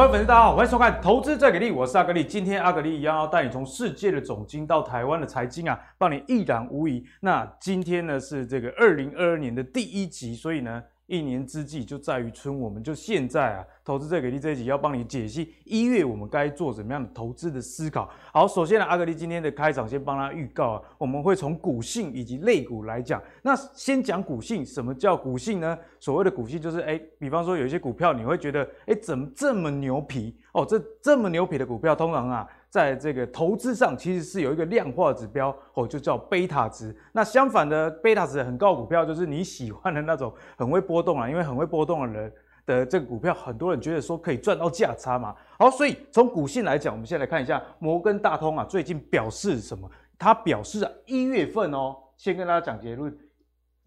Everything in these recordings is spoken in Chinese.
各位粉丝，大家好，欢迎收看《投资再给力》，我是阿格力。今天阿格力一样要带你从世界的总经到台湾的财经啊，帮你一览无遗。那今天呢是这个二零二二年的第一集，所以呢。一年之计就在于春，我们就现在啊，投资最给力这一集要帮你解析一月我们该做怎么样的投资的思考。好，首先呢，阿格力今天的开场先帮他预告啊，我们会从股性以及类股来讲。那先讲股性，什么叫股性呢？所谓的股性就是，哎，比方说有一些股票你会觉得，哎，怎么这么牛皮哦？这这么牛皮的股票，通常啊。在这个投资上，其实是有一个量化指标哦，就叫贝塔值。那相反的，贝塔值很高股票，就是你喜欢的那种很会波动啊，因为很会波动的人的这个股票，很多人觉得说可以赚到价差嘛。好，所以从股性来讲，我们先来看一下摩根大通啊，最近表示什么？它表示啊，一月份哦，先跟大家讲结论，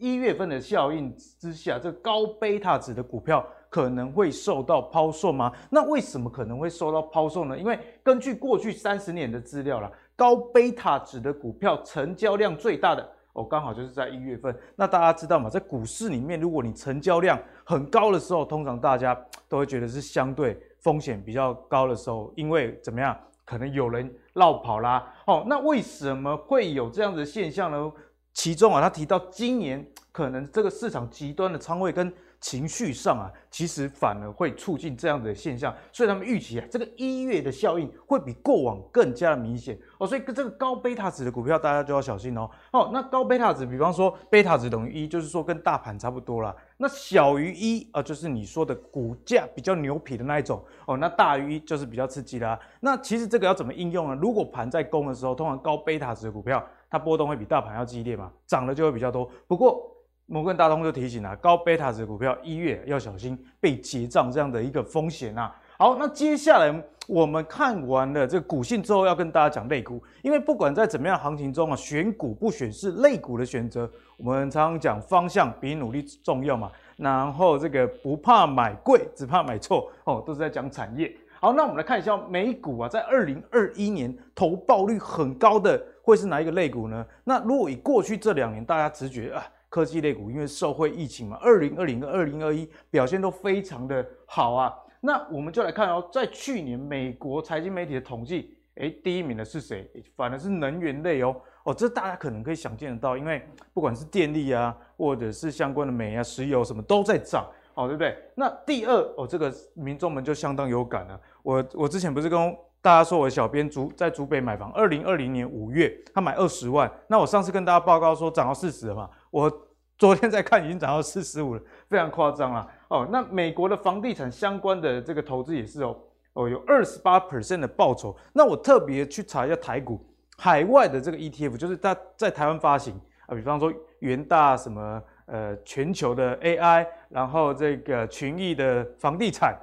一月份的效应之下，这高贝塔值的股票。可能会受到抛售吗？那为什么可能会受到抛售呢？因为根据过去三十年的资料啦，高贝塔值的股票成交量最大的哦，刚好就是在一月份。那大家知道吗？在股市里面，如果你成交量很高的时候，通常大家都会觉得是相对风险比较高的时候，因为怎么样？可能有人绕跑啦。哦，那为什么会有这样的现象呢？其中啊，他提到今年 可能这个市场极端的仓位跟情绪上啊，其实反而会促进这样的现象，所以他们预期啊，这个一月的效应会比过往更加的明显哦。所以跟这个高贝塔值的股票，大家就要小心哦。哦，那高贝塔值，比方说贝塔值等于一，就是说跟大盘差不多啦。那小于一啊，就是你说的股价比较牛皮的那一种哦。那大于一就是比较刺激啦。那其实这个要怎么应用呢？如果盘在攻的时候，通常高贝塔值的股票，它波动会比大盘要激烈嘛，涨的就会比较多。不过摩根大通就提醒了，高贝塔值股票一月要小心被结账这样的一个风险啊。好，那接下来我们看完了这个股性之后，要跟大家讲类股，因为不管在怎么样行情中啊，选股不选是类股的选择。我们常常讲方向比努力重要嘛，然后这个不怕买贵，只怕买错哦，都是在讲产业。好，那我们来看一下美股啊，在二零二一年投报率很高的会是哪一个类股呢？那如果以过去这两年大家直觉啊。科技类股因为受惠疫情嘛，二零二零跟二零二一表现都非常的好啊。那我们就来看哦，在去年美国财经媒体的统计，诶，第一名的是谁？反而是能源类哦。哦，这大家可能可以想见得到，因为不管是电力啊，或者是相关的煤啊、石油什么都在涨，哦，对不对？那第二哦，这个民众们就相当有感了。我我之前不是跟大家说，我小编竹在竹北买房，二零二零年五月他买二十万，那我上次跟大家报告说涨到四十了嘛。我 昨天在看，已经涨到四十五了，非常夸张啊哦。那美国的房地产相关的这个投资也是哦，哦有二十八 percent 的报酬。那我特别去查一下台股海外的这个 ETF，就是在在台湾发行啊，比方说元大什么呃全球的 AI，然后这个群益的房地产，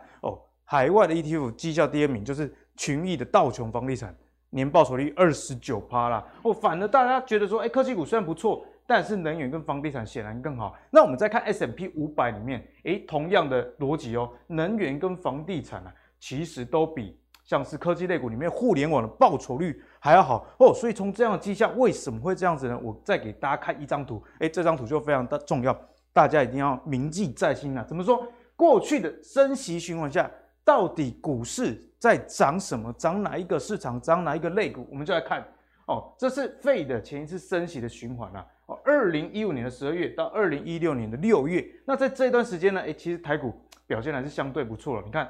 海外的 ETF 绩效第二名就是群益的道琼房地产，年报酬率二十九趴啦。哦，反而大家觉得说，哎，科技股虽然不错。但是能源跟房地产显然更好。那我们再看 S M P 五百里面，诶，同样的逻辑哦，能源跟房地产啊，其实都比像是科技类股里面互联网的报酬率还要好哦。所以从这样的迹象，为什么会这样子呢？我再给大家看一张图，诶，这张图就非常的重要，大家一定要铭记在心啊。怎么说？过去的升息循环下，到底股市在涨什么？涨哪一个市场？涨哪一个类股？我们就来看哦，这是 Fed 的前一次升息的循环啊。二零一五年的十二月到二零一六年的六月，那在这段时间呢，诶，其实台股 表现还是相对不错了。你看，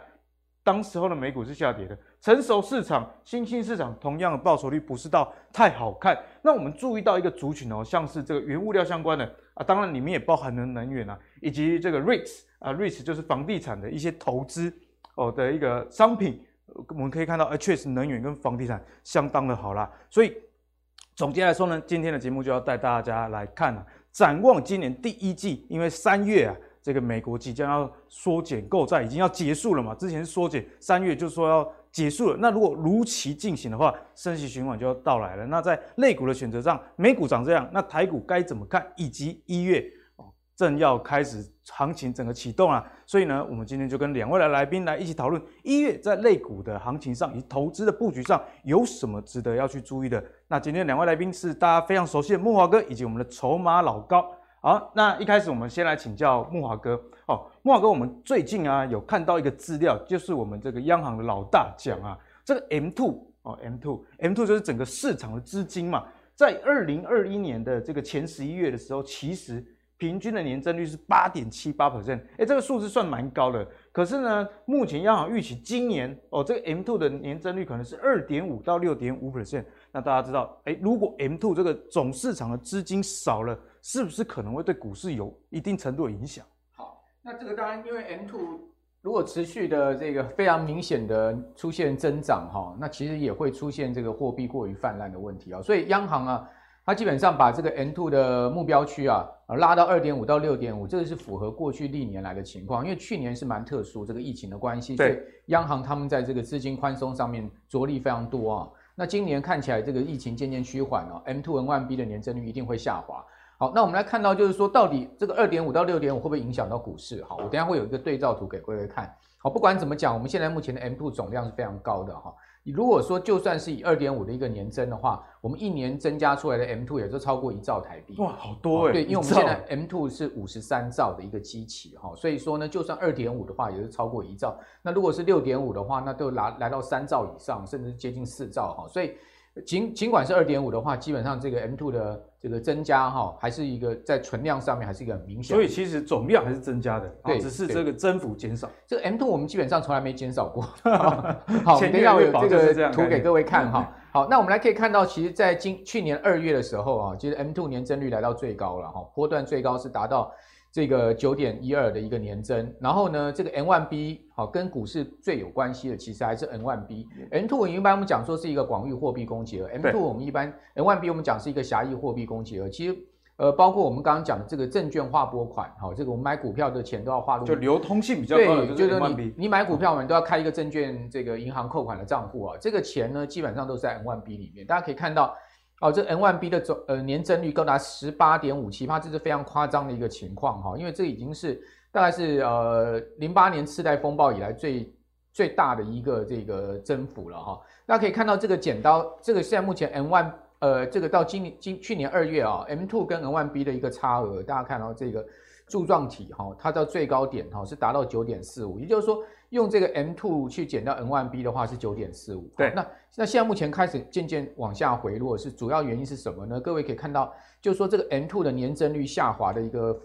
当时候的美股是下跌的，成熟市场、新兴市场同样的报酬率不是到太好看。那我们注意到一个族群哦，像是这个原物料相关的啊，当然里面也包含了能源啊，以及这个 REITs 啊，REITs 就是房地产的一些投资哦的一个商品，我们可以看到，哎，确实能源跟房地产相当的好啦，所以。总结来说呢，今天的节目就要带大家来看了，展望今年第一季，因为三月啊，这个美国即将要缩减购债，已经要结束了嘛。之前缩减，三月就说要结束了。那如果如期进行的话，升息循环就要到来了。那在类股的选择上，美股长这样，那台股该怎么看？以及一月，正要开始行情整个启动啊。所以呢，我们今天就跟两位的来宾来一起讨论一月在类股的行情上以及投资的布局上有什么值得要去注意的。那今天两位来宾是大家非常熟悉的木华哥，以及我们的筹码老高好，那一开始我们先来请教木华哥。哦，木华哥，我们最近啊有看到一个资料，就是我们这个央行的老大讲啊，这个 M two 哦，M two M two 就是整个市场的资金嘛，在二零二一年的这个前十一月的时候，其实平均的年增率是八点七八 percent，哎，这个数字算蛮高的。可是呢，目前央行预期今年哦，这个 M two 的年增率可能是二点五到六点五 percent。那大家知道，哎，如果 M two 这个总市场的资金少了，是不是可能会对股市有一定程度的影响？好，那这个当然，因为 M two 如果持续的这个非常明显的出现增长哈，那其实也会出现这个货币过于泛滥的问题啊。所以央行啊，它基本上把这个 M two 的目标区啊拉到二点五到六点五，这个是符合过去历年来的情况。因为去年是蛮特殊，这个疫情的关系，对，所以央行他们在这个资金宽松上面着力非常多啊。那今年看起来这个疫情渐渐趋缓了，M two N one B 的年增率一定会下滑。好，那我们来看到，就是说，到底这个二点五到六点五会不会影响到股市？好，我等下会有一个对照图给各位看。好，不管怎么讲，我们现在目前的 M two 总量是非常高的哈。如果说就算是以二点五的一个年增的话，我们一年增加出来的 M two 也就超过一兆台币。哇，好多哎！对，因为我们现在 M two 是五十三兆的一个基期哈，所以说呢，就算二点五的话，也是超过一兆。那如果是六点五的话，那都来来到三兆以上，甚至接近四兆哈。所以尽尽管是二点五的话，基本上这个 M two 的。这个增加哈，还是一个在存量上面还是一个很明显，所以其实总量还是增加的，对，只是这个增幅减少。这个 M two 我们基本上从来没减少过。好，等一下我有这个图给各位看哈。好，那我们来可以看到，其实，在今去年二月的时候啊，其实 M two 年增率来到最高了哈，波段最高是达到。这个九点一二的一个年增，然后呢，这个 N one B 好跟股市最有关系的，其实还是 N one B，N two 一般我们讲说是一个广域货币供给额，N two 我们一般 N one B 我们讲是一个狭义货币供给额。其实呃，包括我们刚刚讲的这个证券划拨款，好，这个我们买股票的钱都要划入，就流通性比较高的对，就是你你买股票我们都要开一个证券这个银行扣款的账户啊，这个钱呢基本上都是在 M1B 里面，大家可以看到。哦，这 N1B 的总呃年增率高达十八点五七%，这是非常夸张的一个情况哈，因为这已经是大概是呃零八年次贷风暴以来最最大的一个这个增幅了哈。大家可以看到这个剪刀，这个现在目前 N1 呃这个到今年今去年二月啊，M2 跟 N1B 的一个差额，大家看到这个柱状体哈，它到最高点哈是达到九点四五，也就是说。用这个 M2 去减掉 M1B 的话是九点四五。对，那那现在目前开始渐渐往下回落，是主要原因是什么呢？各位可以看到，就是说这个 M two 的年增率下滑的一个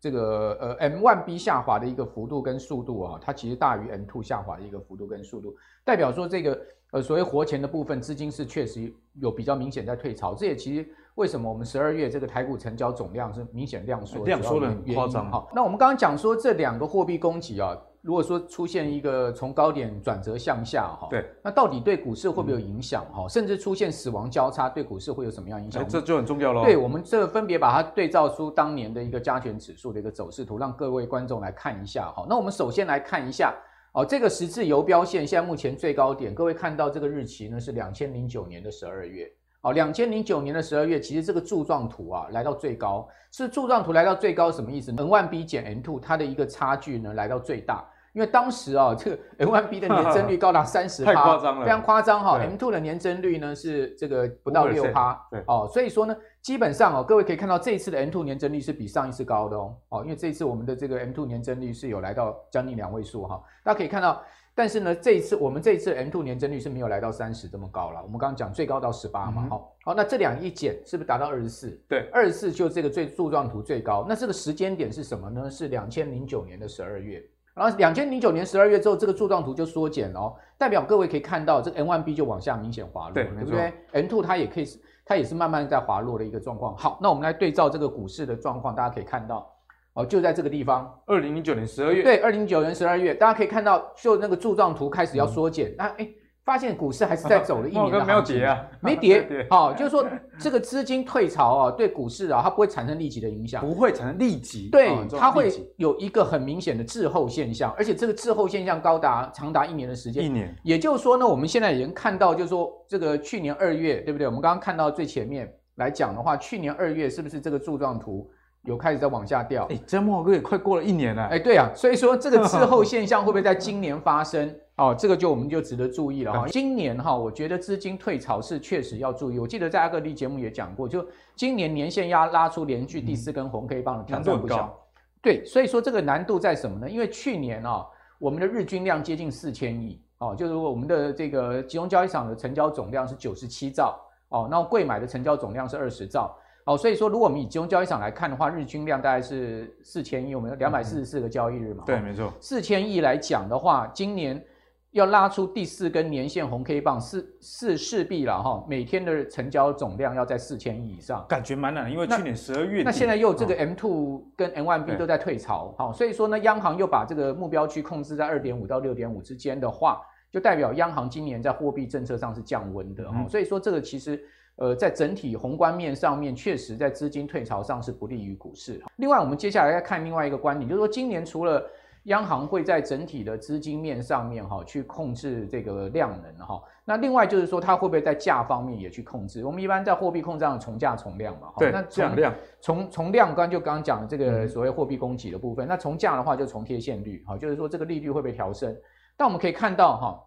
这个呃 M one B 下滑的一个幅度跟速度啊，它其实大于 M two 下滑的一个幅度跟速度，代表说这个呃所谓活钱的部分资金是确实有比较明显在退潮。这也其实为什么我们十二月这个台股成交总量是明显量缩，量缩的很夸张。哈，那我们刚刚讲说这两个货币供给啊。如果说出现一个从高点转折向下哈，对，那到底对股市会不会有影响哈？甚至出现死亡交叉，对股市会有什么样影响？这就很重要喽。对，我们这分别把它对照出当年的一个加权指数的一个走势图，让各位观众来看一下哈。那我们首先来看一下哦，这个十字游标线现在目前最高点，各位看到这个日期呢是两千零九年的十二月。哦，两千零九年的十二月，其实这个柱状图啊来到最高，是柱状图来到最高什么意思？N 万 B 减 N two 它的一个差距呢来到最大。因为当时啊，这个 M1B 的年增率高达三十趴，太夸张了，非常夸张哈。M2 的年增率呢是这个不到六趴，对哦，所以说呢，基本上哦，各位可以看到这一次的 M2 年增率是比上一次高的哦，哦，因为这一次我们的这个 M2 年增率是有来到将近两位数哈。大家可以看到，但是呢，这一次我们这一次 M2 年增率是没有来到三十这么高了。我们刚刚讲最高到十八嘛，好，好，那这两一减是不是达到二十四？对，二十四就这个最柱状图最高。那这个时间点是什么呢？是两千零九年的十二月。然后两千零九年十二月之后，这个柱状图就缩减了哦，代表各位可以看到，这个 N1B 就往下明显滑落，对，对不对？M2 它也可以，它也是慢慢在滑落的一个状况。好，那我们来对照这个股市的状况，大家可以看到，哦，就在这个地方，二零零九年十二月，对，二零零九年十二月，大家可以看到，就那个柱状图开始要缩减，那、嗯、哎。发现股市还是在走了一年的行情，没有跌啊，没跌，好，就是说这个资金退潮啊，对股市啊，它不会产生立即的影响，不会产生立即，对，它会有一个很明显的滞后现象，而且这个滞后现象高达长达一年的时间，一年，也就是说呢，我们现在已经看到，就是说这个去年二月，对不对？我们刚刚看到最前面来讲的话，去年二月是不是这个柱状图？有开始在往下掉。哎，这木华哥也快过了一年了。哎，对啊，所以说这个滞后 现象会不会在今年发生？哦，这个就我们就值得注意了哈。今年哈，我觉得资金退潮是确实要注意。我记得在阿格力节目也讲过，就今年年线压拉出连续第四根红 K 棒的挑战不小。对，所以说这个难度在什么呢？因为去年啊，我们的日均量接近四千亿哦，就是我们的这个集中交易场的成交总量是九十七兆哦，那贵买的成交总量是二十兆哦，所以说如果我们以集中交易场来看的话，日均量大概是四千亿，我们有两百四十四个交易日嘛。对，没错。四千亿来讲的话，今年。要拉出第四根年线红 K 棒，是是势必了哈，每天的成交总量要在四千亿以上，感觉蛮难，因为去年十二月那，那现在又这个 M two 跟 M one B 都在退潮，好，所以说呢，央行又把这个目标区控制在二点五到六点五之间的话，就代表央行今年在货币政策上是降温的，嗯，所以说这个其实呃在整体宏观面上面，确实在资金退潮上是不利于股市。另外，我们接下来要看另外一个观点，就是说今年除了央行会在整体的资金面上面哈，去控制这个量能哈。那另外就是说，它会不会在价方面也去控制？我们一般在货币控制上从价从量嘛。对。那从量，从从量，刚刚就刚刚讲的这个所谓货币供给的部分。嗯、那从价的话，就从贴现率哈，就是说这个利率会不会调升？但我们可以看到哈，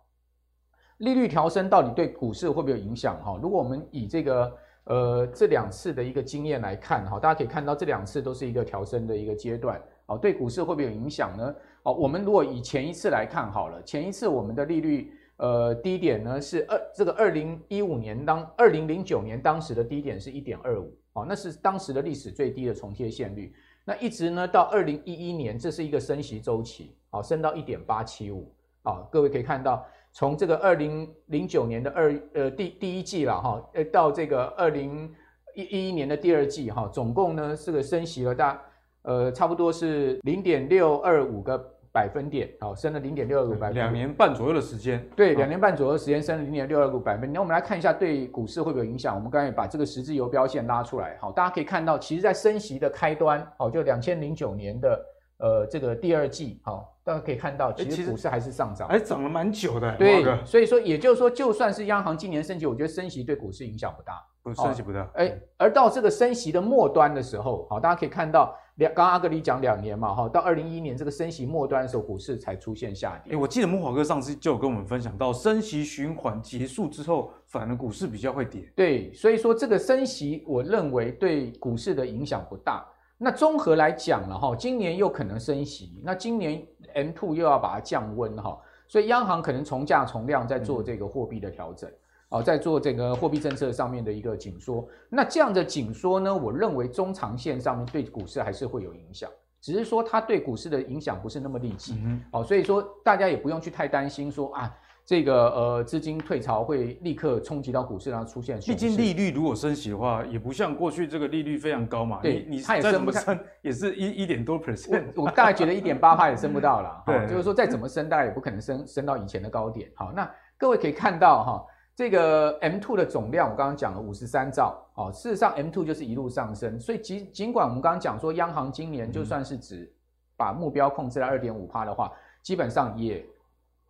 利率调升到底对股市会不会有影响哈？如果我们以这个呃这两次的一个经验来看哈，大家可以看到这两次都是一个调升的一个阶段。哦，对股市会不会有影响呢？哦，我们如果以前一次来看好了，前一次我们的利率，呃，低点呢是二这个二零一五年当二零零九年当时的低点是一点二五，哦，那是当时的历史最低的重贴现率。那一直呢到二零一一年，这是一个升息周期，哦，升到一点八七五，啊，各位可以看到，从这个二零零九年的二呃第第一季了哈，呃到这个二零一一年的第二季哈，总共呢这个升息了大。呃，差不多是零点六二五个百分点，好，升了零点六二五百分点，两年半左右的时间，对，两年半左右的时间升了零点六二五百分点。那我们来看一下对股市会不会有影响？我们刚才也把这个十字游标线拉出来，好，大家可以看到，其实在升息的开端，好，就两千零九年的呃这个第二季，好，大家可以看到，其实股市还是上涨，哎涨了蛮久的，对，所以说也就是说，就算是央行今年升息，我觉得升息对股市影响不大。升息不大，哎，而到这个升息的末端的时候，好，大家可以看到两，刚刚阿格里讲两年嘛，哈，到二零一一年这个升息末端的时候，股市才出现下跌。哎，我记得木华哥上次就有跟我们分享到，升息循环结束之后，反而股市比较会跌。对，所以说这个升息，我认为对股市的影响不大。那综合来讲了哈，今年又可能升息，那今年 M two 又要把它降温哈，所以央行可能从价从量在做这个货币的调整。嗯哦，在做这个货币政策上面的一个紧缩，那这样的紧缩呢，我认为中长线上面对股市还是会有影响，只是说它对股市的影响不是那么立即。嗯，哦，所以说大家也不用去太担心说啊，这个呃资金退潮会立刻冲击到股市，然后出现。毕竟利率如果升息的话，也不像过去这个利率非常高嘛。对，你它也升不升，也是一一点多 percent。我我大概觉得一点八趴也升不到了。对，就是说再怎么升，大概也不可能升升到以前的高点。好，那各位可以看到哈。这个 M two 的总量，我刚刚讲了五十三兆，哦，事实上 M two 就是一路上升，所以尽尽管我们刚刚讲说，央行今年就算是只把目标控制在二点五趴的话，基本上也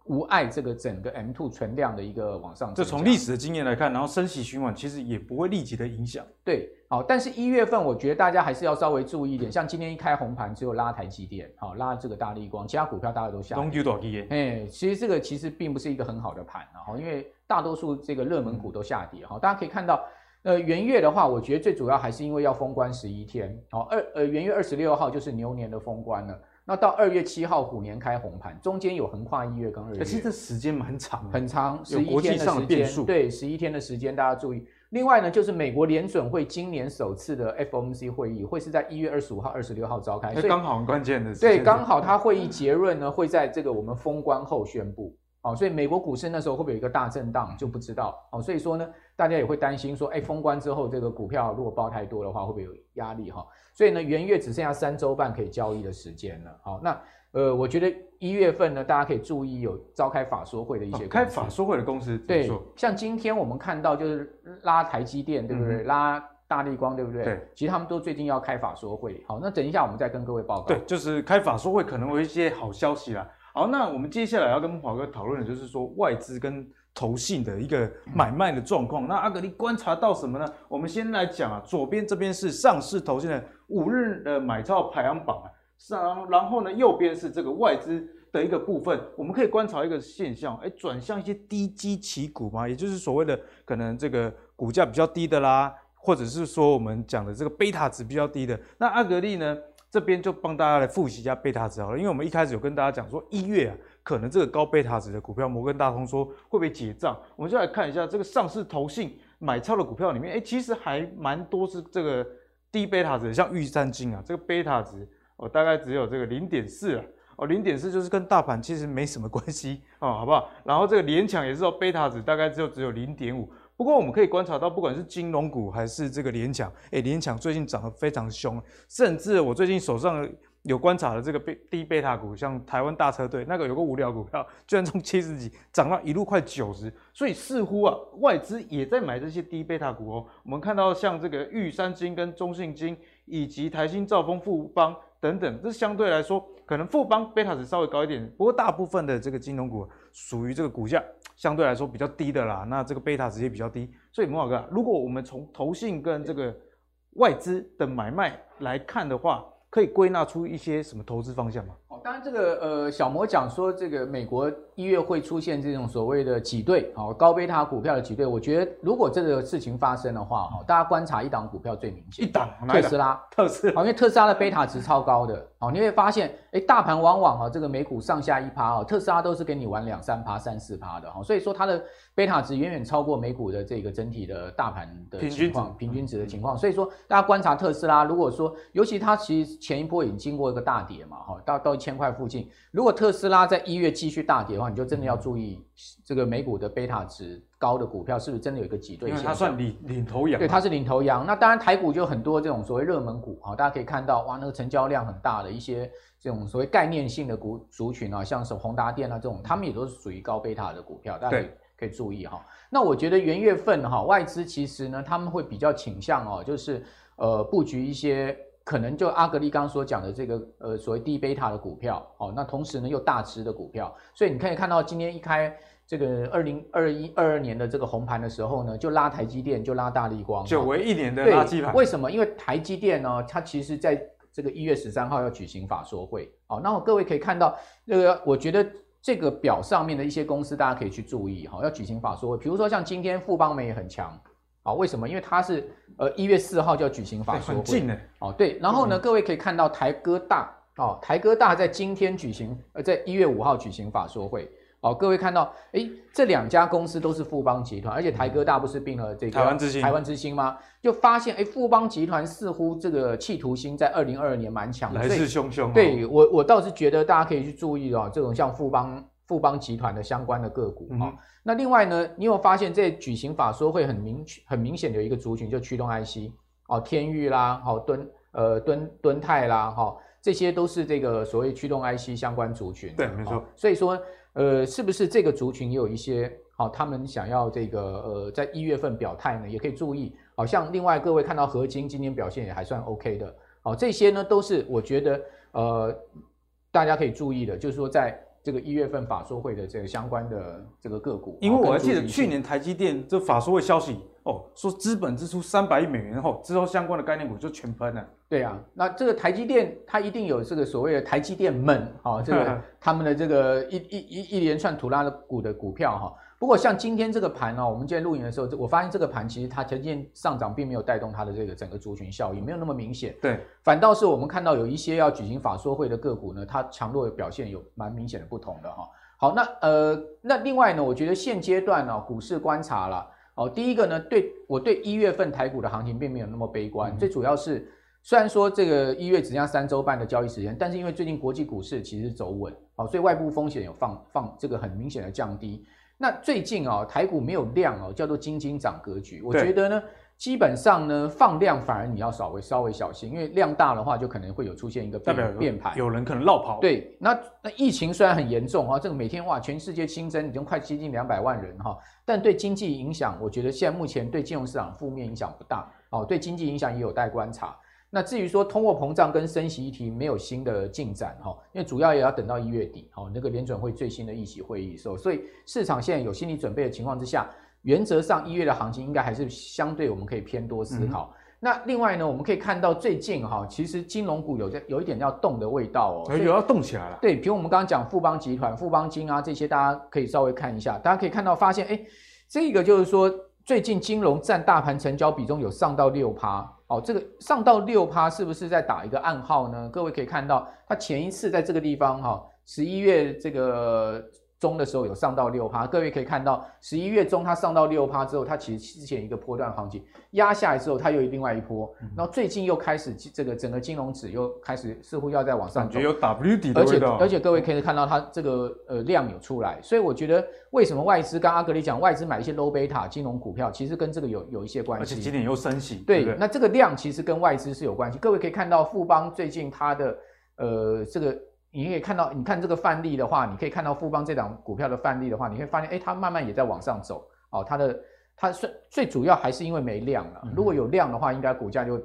无碍这个整个 M2 存量的一个往上。这从历史的经验来看，然后升息循环其实也不会立即的影响。对，好，但是一月份我觉得大家还是要稍微注意一点，像今天一开红盘，只有拉台积电，好，拉这个大立光，其他股票大家都下。哎，其实这个其实并不是一个很好的盘，然后因为。大多数这个热门股都下跌哈，大家可以看到，呃，元月的话，我觉得最主要还是因为要封关十一天，好，二呃元月二十六号就是牛年的封关了，那到二月七号虎年开红盘，中间有横跨一月跟二月，其实这时间蛮长，很长，有国际上的变数，对，十一天的时间，大家注意。另外呢，就是美国联准会今年首次的 FOMC 会议会是在一月二十五号、二十六号召开，所以刚好很关键的，对，刚好它会议结论呢会在这个我们封关后宣布。哦，所以美国股市那时候会不会有一个大震荡就不知道哦，所以说呢，大家也会担心说，哎，封关之后这个股票如果爆太多的话，会不会有压力哈？所以呢，元月只剩下三周半可以交易的时间了。好，那呃，我觉得一月份呢，大家可以注意有召开法说会的一些开法说会的公司，对，像今天我们看到就是拉台积电，对不对？拉大立光，对不对？对，其实他们都最近要开法说会。好，那等一下我们再跟各位报告。对，就是开法说会可能会有一些好消息啦。好，那我们接下来要跟木华哥讨论的就是说外资跟投信的一个买卖的状况。那阿格力观察到什么呢？我们先来讲啊，左边这边是上市投信的五日的买超排行榜啊，上然后呢，右边是这个外资的一个部分。我们可以观察一个现象，哎，转向一些低基期股嘛，也就是所谓的可能这个股价比较低的啦，或者是说我们讲的这个贝塔值比较低的。那阿格力呢，这边就帮大家来复习一下贝塔值好了，因为我们一开始有跟大家讲说一月啊。可能这个高贝塔值的股票，摩根大通说会不会结账？我们就来看一下这个上市投信买超的股票里面，哎，其实还蛮多是这个低贝塔值，像玉山金啊，这个贝塔值哦，大概只有这个零点四啊，哦，零点四就是跟大盘其实没什么关系哦，好不好？然后这个联强也是说贝塔值大概只有只有零点五，不过我们可以观察到，不管是金融股还是这个联强，哎，联强最近涨得非常凶，甚至我最近手上。有观察的这个贝低贝塔股，像台湾大车队那个有个无聊股票，居然从七十几涨到一路快九十，所以似乎啊外资也在买这些低贝塔股哦。我们看到像这个玉山金跟中信金，以及台新、兆丰、富邦等等，这相对来说可能富邦贝塔值稍微高一点，不过大部分的这个金融股属于这个股价相对来说比较低的啦，那这个贝塔值也比较低。所以摩尔哥，如果我们从投信跟这个外资的买卖来看的话，可以归纳出一些什么投资方向吗？哦，当然这个呃，小摩讲说这个美国一月会出现这种所谓的挤兑，哦，高贝塔股票的挤兑。我觉得如果这个事情发生的话，哈，大家观察一档股票最明显，一档 特斯拉，特斯拉，因为特斯拉的贝塔值超高的，哦，你会发现，哎，大盘往往啊，这个美股上下一趴，哦，特斯拉都是给你玩两三趴、三四趴的，哈，所以说它的。贝塔值远远超过美股的这个整体的大盘的情况，平均值的情况，所以说大家观察特斯拉，如果说尤其它其实前一波已经经过一个大跌嘛，哈，到到一千块附近，如果特斯拉在一月继续大跌的话，你就真的要注意这个美股的贝塔值高的股票是不是真的有一个挤兑？因为它算领领头羊，对，它是领头羊。那当然台股就很多这种所谓热门股啊，大家可以看到哇，那个成交量很大的一些这种所谓概念性的股族群啊，像什么宏达电啊这种，他们也都是属于高贝塔的股票，大家可以。可以注意哈，那我觉得元月份哈，外资其实呢，他们会比较倾向哦，就是呃布局一些可能就阿格力刚刚所讲的这个呃所谓低贝塔的股票哦，那同时呢又大支的股票，所以你可以看到今天一开这个二零二一二二年的这个红盘的时候呢，就拉台积电，就拉大立光，久违一年的垃圾盘。为什么？因为台积电呢，它其实在这个一月十三号要举行法说会哦，那我各位可以看到那个，我觉得。这个表上面的一些公司，大家可以去注意哈，要举行法说会，比如说像今天富邦美也很强，啊，为什么？因为它是呃一月四号就要举行法说会，很近呢。哦，对，然后呢，嗯、各位可以看到台哥大，哦，台哥大在今天举行，呃，在一月五号举行法说会。哦，各位看到，诶，这两家公司都是富邦集团，而且台哥大不是并了这个台湾之星，台湾之星吗？就发现，诶，富邦集团似乎这个企图心在二零二二年蛮强的，来势汹汹。对我，我倒是觉得大家可以去注意哦，这种像富邦富邦集团的相关的个股啊、嗯哦。那另外呢，你有发现这举行法说会很明很明显的有一个族群，就驱动 IC 哦，天域啦，好、哦、敦呃敦敦泰啦，哈、哦，这些都是这个所谓驱动 IC 相关族群。对，没错、哦。所以说。呃，是不是这个族群也有一些好、哦，他们想要这个呃，在一月份表态呢？也可以注意，好、哦、像另外各位看到合金今天表现也还算 OK 的，好、哦，这些呢都是我觉得呃，大家可以注意的，就是说在这个一月份法说会的这个相关的这个个股，因为我还记得去年台积电这法说会消息。哦，说资本支出三百亿美元后，之后相关的概念股就全喷了。对啊，那这个台积电它一定有这个所谓的台积电们啊、哦，这个 他们的这个一一一一连串土拉的股的股票哈、哦。不过像今天这个盘呢、哦，我们今天录影的时候，我发现这个盘其实它台积电上涨并没有带动它的这个整个族群效应，没有那么明显。对，反倒是我们看到有一些要举行法说会的个股呢，它强弱的表现有蛮明显的不同的哈、哦。好，那呃，那另外呢，我觉得现阶段呢、哦，股市观察了。哦，第一个呢，对我对一月份台股的行情并没有那么悲观，嗯、最主要是虽然说这个一月只剩下三周半的交易时间，但是因为最近国际股市其实走稳，哦，所以外部风险有放放这个很明显的降低。那最近啊、哦，台股没有量哦，叫做金金涨格局，我觉得呢。基本上呢，放量反而你要稍微稍微小心，因为量大的话，就可能会有出现一个变变盘，有人可能落跑。对，那那疫情虽然很严重哈，这个每天哇，全世界新增已经快接近两百万人哈，但对经济影响，我觉得现在目前对金融市场负面影响不大哦，对经济影响也有待观察。那至于说通货膨胀跟升息议题没有新的进展哈，因为主要也要等到一月底哈，那个联准会最新的议息会议的时候，所以市场现在有心理准备的情况之下，原则上一月的行情应该还是相对我们可以偏多思考。嗯、那另外呢，我们可以看到最近哈，其实金融股有在有一点要动的味道哦，有要动起来了。对，比如我们刚刚讲富邦集团、富邦金啊这些，大家可以稍微看一下，大家可以看到发现，哎，这个就是说最近金融占大盘成交比重有上到六趴。哦，这个上到六趴是不是在打一个暗号呢？各位可以看到，它前一次在这个地方哈，十一月这个。中的时候有上到六趴，各位可以看到十一月中它上到六趴之后，它其实之前一个波段行情压下来之后，它又有另外一波，然后最近又开始这个整个金融指又开始似乎要再往上走，感觉有 W 底的味道。而且而且各位可以看到它这个呃量有出来，所以我觉得为什么外资刚阿格里讲外资买一些 low beta 金融股票，其实跟这个有有一些关系。而且今年又升息，对，对，对，那这个量其实跟外资是有关系。各位可以看到富邦最近它的呃这个。你可以看到，你看这个范例的话，你可以看到富邦这档股票的范例的话，你会发现，哎，它慢慢也在往上走。哦，它的它最最主要还是因为没量了。如果有量的话，应该股价就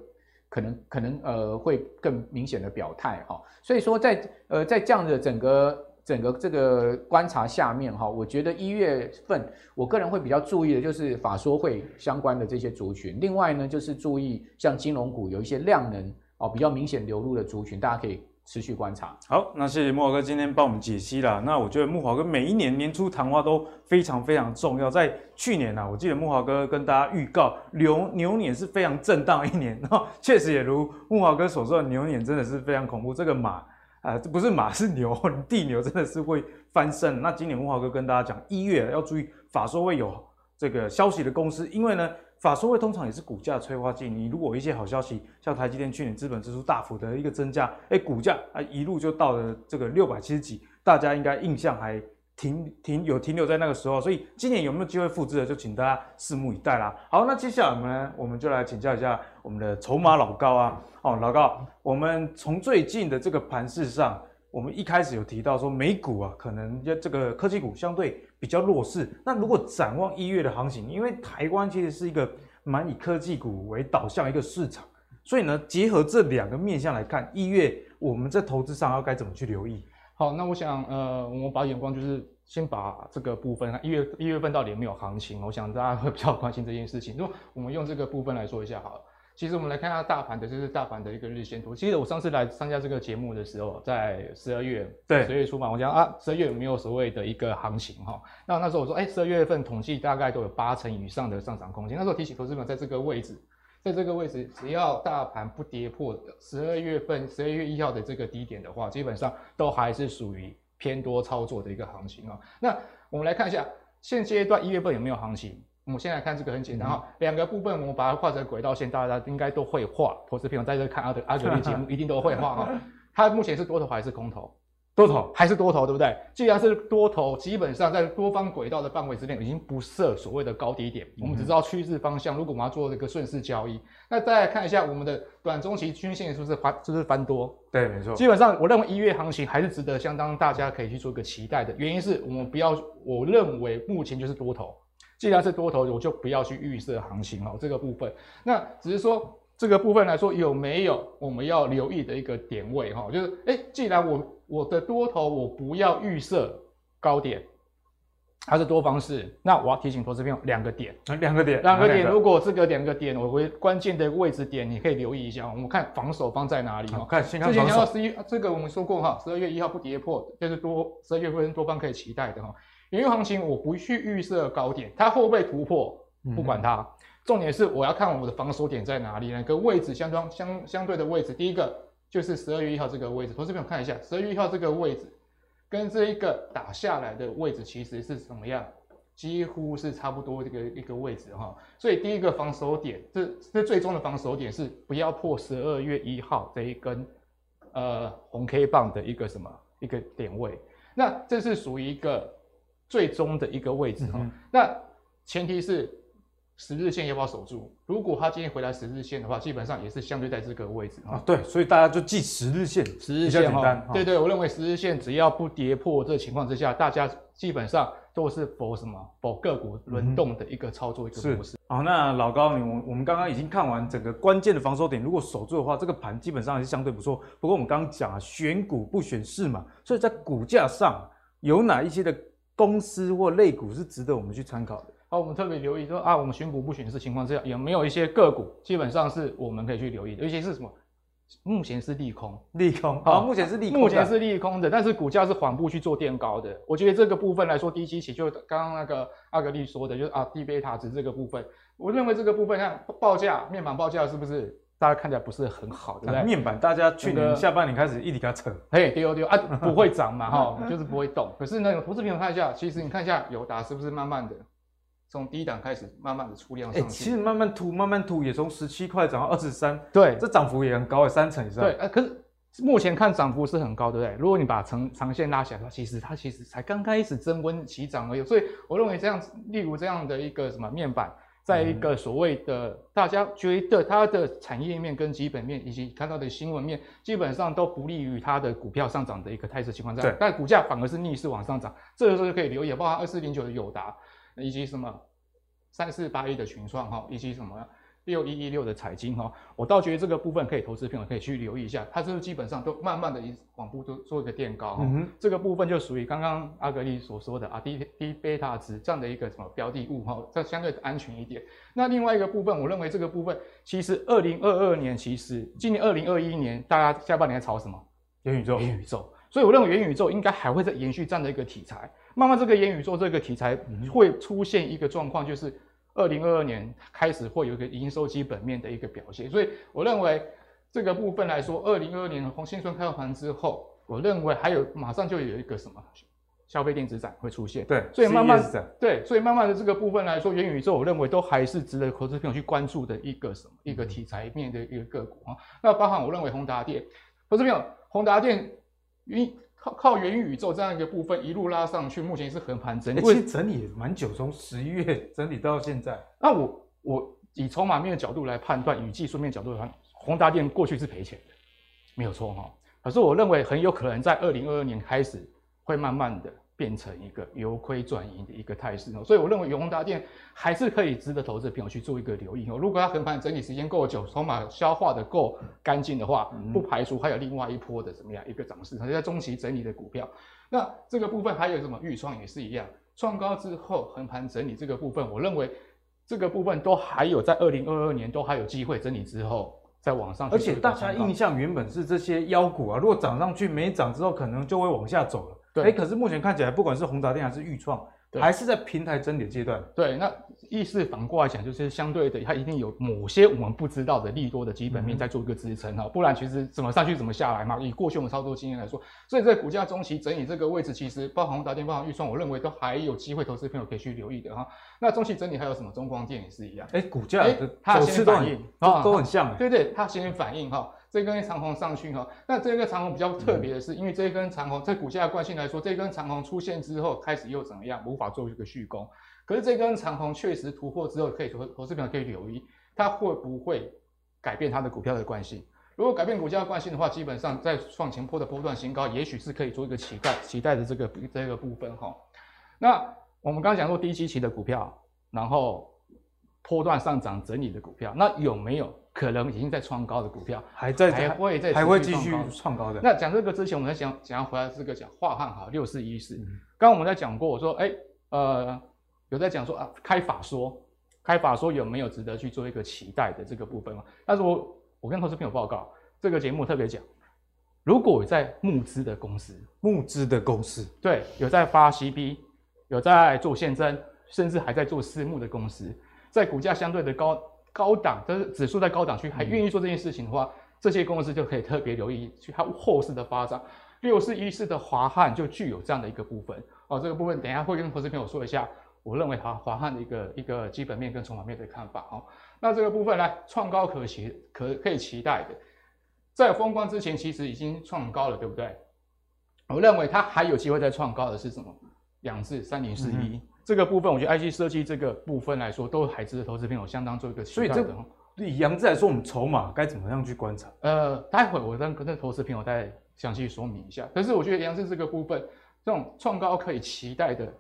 可能可能呃会更明显的表态哈。所以说在呃在这样的整个整个这个观察下面哈，我觉得一月份我个人会比较注意的就是法说会相关的这些族群。另外呢，就是注意像金融股有一些量能哦比较明显流入的族群，大家可以。持续观察。好，那谢谢木华哥今天帮我们解析了。那我觉得木华哥每一年年初谈话都非常非常重要。在去年呢、啊，我记得木华哥跟大家预告牛牛年是非常震荡一年，然 后确实也如木华哥所说，牛年真的是非常恐怖。这个马啊、这不是马是牛，地牛真的是会翻身。那今年木华哥跟大家讲，一月要注意法说会有这个消息的公司，因为呢。法说会通常也是股价催化剂。你如果有一些好消息，像台积电去年资本支出大幅的一个增加，哎，股价啊一路就到了这个六百七十几，大家应该印象还停停有停留在那个时候。所以今年有没有机会复制的，就请大家拭目以待啦。好，那接下来我们呢，我们就来请教一下我们的筹码老高啊。哦，老高，我们从最近的这个盘势上，我们一开始有提到说美股啊，可能要这个科技股相对。比较弱势。那如果展望一月的行情，因为台湾其实是一个蛮以科技股为导向一个市场，所以呢，结合这两个面向来看，一月我们在投资上要该怎么去留意？好，那我想，呃，我们把眼光就是先把这个部分，一月一月份到底有没有行情？我想大家会比较关心这件事情。如果我们用这个部分来说一下好了。其实我们来看一下大盘的，就是大盘的一个日线图。其实我上次来参加这个节目的时候，在十二月，对，十二月初嘛，我讲啊，十二月有没有所谓的一个行情哈？那那时候我说，哎，十二月份统计大概都有八成以上的上涨空间。那时候提醒投资者，在这个位置，在这个位置，只要大盘不跌破十二月份十二月一号的这个低点的话，基本上都还是属于偏多操作的一个行情啊。那我们来看一下现阶段一月份有没有行情？我们先来看这个很简单哈，两个部分我们把它画成轨道线，大家应该都会画。投资朋友在这看阿德阿格力节目，一定都会画哈。它目前是多头还是空头？多头还是多头，对不对？既然是多头，基本上在多方轨道的范围之内，已经不设所谓的高低点。我们只知道趋势方向。如果我们要做这个顺势交易，那再来看一下我们的短中期均线是不是翻，是不是翻多？对，没错。基本上我认为一月行情还是值得相当大家可以去做一个期待的。原因是我们不要，我认为目前就是多头。既然是多头，我就不要去预设行情哦，这个部分。那只是说这个部分来说，有没有我们要留意的一个点位哈？就是哎，既然我我的多头我不要预设高点，它是多方式，那我要提醒投资朋友两个点，两个点，两个点。如果这个两个点，我会关键的位置点，你可以留意一下。我们看防守方在哪里？哈，看先看防守。之前讲到十一，这个我们说过哈，十二月一号不跌破，这是多十二月份多方可以期待的哈。原油行情我不去预设高点，它会不会突破？不管它，嗯、重点是我要看我的防守点在哪里，那个位置相当相相对的位置。第一个就是十二月一号这个位置，投资朋友看一下，十二月一号这个位置跟这一个打下来的位置其实是怎么样？几乎是差不多这个一个位置哈。所以第一个防守点，这这最终的防守点是不要破十二月一号这一根呃红 K 棒的一个什么一个点位。那这是属于一个。最终的一个位置哈，嗯、那前提是十日线要不要守住？如果他今天回来十日线的话，基本上也是相对在这个位置啊。对，所以大家就记十日线，十日线哈。对对，我认为十日线只要不跌破这情况之下，大家基本上都是否什么否个股轮动的一个操作一个模式。好，那老高，你我我们刚刚已经看完整个关键的防守点，如果守住的话，这个盘基本上还是相对不错。不过我们刚刚讲啊，选股不选市嘛，所以在股价上有哪一些的公司或类股是值得我们去参考的？好，我们特别留意说啊，我们选股不选市情况之下，有没有一些个股基本上是我们可以去留意的，尤其是什么？目前是利空，利空好，目前是利空，目前是利空的，但是股价是缓步去做垫高的。我觉得这个部分来说，低基期就刚刚那个阿格力说的，就是啊低贝塔值这个部分，我认为这个部分看报价面板报价是不是大家看起来不是很好，对不对？面板大家去年下半年开始一直给它扯，嘿丢丢啊 不会涨嘛哈，就是不会动。可是那个投资朋友看一下，其实你看一下友达是不是慢慢的。从低档开始，慢慢的出量上去。其实慢慢吐，慢慢吐，也从十七块涨到二十三。对，这涨幅也很高，三成以上。对，可是目前看涨幅是很高，对不对？如果你把长长线拉起来的话，其实它其实才刚开始增温起涨而已。所以我认为这样，例如这样的一个什么面板，在一个所谓的大家觉得它的产业面跟基本面以及看到的新闻面，基本上都不利于它的股票上涨的一个态势情况下，但股价反而是逆势往上涨，这个时候就可以留意，包括二四零九的友达。以及什么三四八一的群创哈，以及什么六一一六的彩金哈，我倒觉得这个部分可以投资朋友可以去留意一下，它是基本上都慢慢的往步都做一个垫高哈，嗯、这个部分就属于刚刚阿格力所说的啊低低贝塔值这样的一个什么标的物哈，这相对安全一点。那另外一个部分，我认为这个部分其实二零二二年其实今年二零二一年大家下半年在炒什么？元宇宙，元宇宙。所以我认为元宇宙应该还会再延续这样的一个题材。慢慢这个元宇宙这个题材会出现一个状况，就是二零二二年开始会有一个营收基本面的一个表现。所以我认为这个部分来说，二零二二年红新村开盘之后，我认为还有马上就有一个什么消费电子展会出现。对，所以慢慢对，所以慢慢的这个部分来说，元宇宙我认为都还是值得投资朋友去关注的一个什么一个题材面的一个个股啊。那包含我认为宏达电，投资朋友宏达电。云靠靠元宇宙这样一个部分一路拉上去，目前是横盘整理，其实整理也蛮久，从十一月整理到现在。那我我以筹码面的角度来判断，以技术面角度来看，宏达电过去是赔钱的，没有错哈。可是我认为很有可能在二零二二年开始会慢慢的。变成一个由亏转盈的一个态势哦，所以我认为永宏达电还是可以值得投资的朋友去做一个留意哦。如果它横盘整理时间够久，筹码消化的够干净的话，不排除还有另外一波的怎么样一个涨势，它在中期整理的股票。那这个部分还有什么？预创也是一样，创高之后横盘整理这个部分，我认为这个部分都还有在二零二二年都还有机会整理之后再往上。而且大家印象原本是这些妖股啊，如果涨上去没涨之后，可能就会往下走了。对，哎，可是目前看起来，不管是宏达电还是钰创，对还是在平台整理阶段。对，那意思反过来讲，就是相对的，它一定有某些我们不知道的利多的基本面在做一个支撑哈，嗯、不然其实怎么上去怎么下来嘛。以过去我们操作经验来说，所以在股价中期整理这个位置，其实包含宏达电、包含钰创，我认为都还有机会，投资朋友可以去留意的哈。那中期整理还有什么？中光电也是一样，哎，股价它先反应都都很像，对对，它先反应哈。这根长红上去哈，那这根长红比较特别的是，因为这根长红在股价的惯性来说，这根长红出现之后开始又怎么样，无法做一个续攻。可是这根长红确实突破之后，可以投投资朋友可以留意，它会不会改变它的股票的惯性？如果改变股价的惯性的话，基本上在创前波的波段新高，也许是可以做一个期待期待的这个这个部分哈。那我们刚刚讲过低基期的股票，然后波段上涨整理的股票，那有没有？可能已经在创高的股票，还在还会再还会继续创高的。那讲这个之前，我们在讲讲要回来这个讲化汉哈六四一四。刚刚我们在讲过，我说哎呃有在讲说啊开法说开法说有没有值得去做一个期待的这个部分嘛？但是我我跟投资朋友报告，这个节目特别讲，如果有在募资的公司，募资的公司对有在发 CB，有在做现增，甚至还在做私募的公司，在股价相对的高。高档，但是指数在高档区还愿意做这件事情的话，嗯、这些公司就可以特别留意去它后市的发展。六四一四的华汉就具有这样的一个部分哦，这个部分等一下会跟投资朋友说一下，我认为它华汉的一个一个基本面跟筹码面的看法哦。那这个部分来创高可期可可以期待的，在封关之前其实已经创高了，对不对？我认为它还有机会再创高的是什么？两至三零四一。这个部分，我觉得 IC 设计这个部分来说，都还值得投资朋友相当做一个期待的。所以这以杨志来说，我们筹码该怎么样去观察？呃，待会我让跟这投资朋友再详细说明一下。但是我觉得杨志这个部分，这种创高可以期待的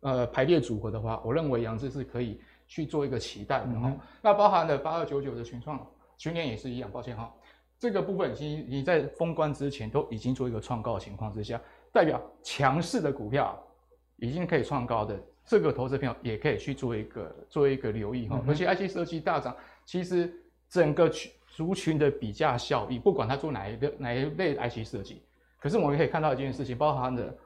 呃排列组合的话，我认为杨志是可以去做一个期待的哈。嗯、那包含了八二九九的群创，去年也是一样，抱歉哈，这个部分已经你在封关之前都已经做一个创高的情况之下，代表强势的股票已经可以创高的，这个投资朋友也可以去做一个做一个留意哈。嗯、而且 IC 设计大涨，其实整个群族群的比价效益，不管它做哪一个哪一类 IC 设计。可是我们可以看到一件事情，包含的